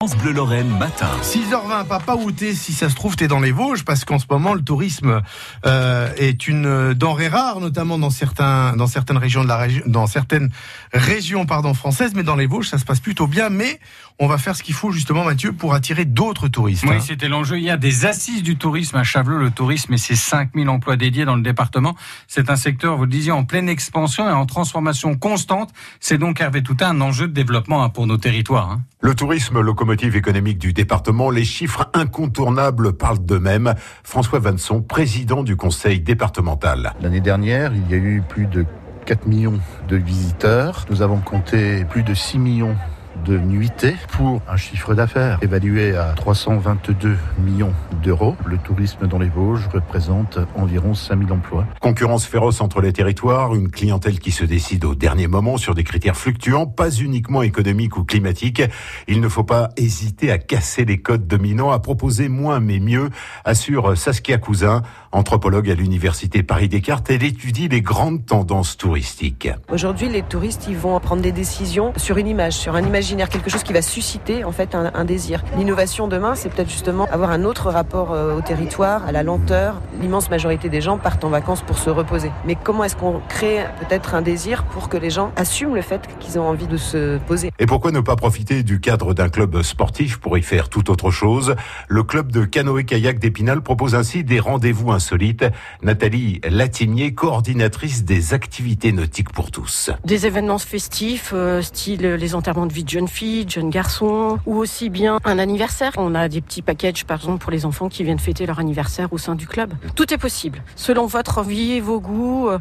France Bleu Lorraine matin. 6h20, papa où t'es Si ça se trouve, t'es dans les Vosges, parce qu'en ce moment, le tourisme euh, est une denrée rare, notamment dans certains, dans certaines régions de la région, dans certaines régions, pardon, françaises. Mais dans les Vosges, ça se passe plutôt bien. Mais on va faire ce qu'il faut justement, Mathieu, pour attirer d'autres touristes. Oui, hein. c'était l'enjeu. Il y a des assises du tourisme à Chavelot. Le tourisme et ses 5000 emplois dédiés dans le département. C'est un secteur, vous le disiez, en pleine expansion et en transformation constante. C'est donc, Hervé Toutain, un enjeu de développement hein, pour nos territoires. hein. Le tourisme, locomotive économique du département, les chiffres incontournables parlent d'eux-mêmes. François Vanson, président du conseil départemental. L'année dernière, il y a eu plus de 4 millions de visiteurs. Nous avons compté plus de 6 millions de nuitées pour un chiffre d'affaires évalué à 322 millions d'euros. Le tourisme dans les Vosges représente environ 5000 emplois. Concurrence féroce entre les territoires, une clientèle qui se décide au dernier moment sur des critères fluctuants, pas uniquement économiques ou climatiques. Il ne faut pas hésiter à casser les codes dominants, à proposer moins mais mieux, assure Saskia Cousin, anthropologue à l'université Paris-Descartes. Elle étudie les grandes tendances touristiques. Aujourd'hui, les touristes, ils vont prendre des décisions sur une image, sur un imaginaire, quelque chose qui va susciter en fait un, un désir. L'innovation demain, c'est peut-être justement avoir un autre rapport euh, au territoire, à la lenteur. L'immense majorité des gens partent en vacances pour se reposer. Mais comment est-ce qu'on crée peut-être un désir pour que les gens assument le fait qu'ils ont envie de se poser? Et pourquoi ne pas profiter du cadre d'un club sportif pour y faire tout autre chose? Le club de canoë-kayak d'Épinal propose ainsi des rendez-vous insolites. Nathalie Latinier, coordinatrice des activités nautiques pour tous. Des événements festifs, euh, style les enterrements de vie de jeunes filles, de jeunes garçons, ou aussi bien un anniversaire. On a des petits packages, par exemple, pour les enfants qui viennent fêter leur anniversaire au sein du club. Tout est possible. Selon votre envie et vos goûts, euh,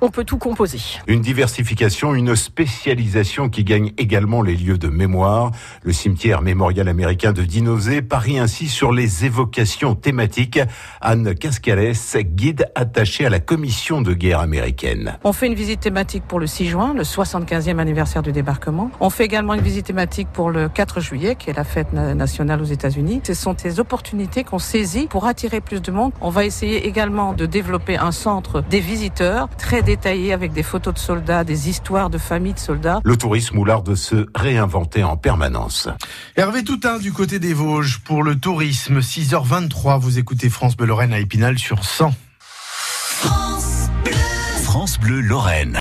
on peut tout composer. Une diversification, une spécialisation qui gagne également les lieux de mémoire. Le cimetière mémorial américain de Dinosé parie ainsi sur les évocations thématiques. Anne Cascales, guide attachée à la commission de guerre américaine. On fait une visite thématique pour le 6 juin, le 75e anniversaire du débarquement. On fait également une visite thématique pour le 4 juillet, qui est la fête na- nationale aux États-Unis. Ce sont ces opportunités qu'on saisit pour attirer plus de monde. On va essayer également de développer un centre des visiteurs très détaillé avec des photos de soldats, des histoires de familles de soldats. Le tourisme ou l'art de se réinventer en permanence. Hervé Toutain du côté des Vosges pour le tourisme. 6h23, vous écoutez France Bleu Lorraine à Épinal sur 100. France Bleu Lorraine.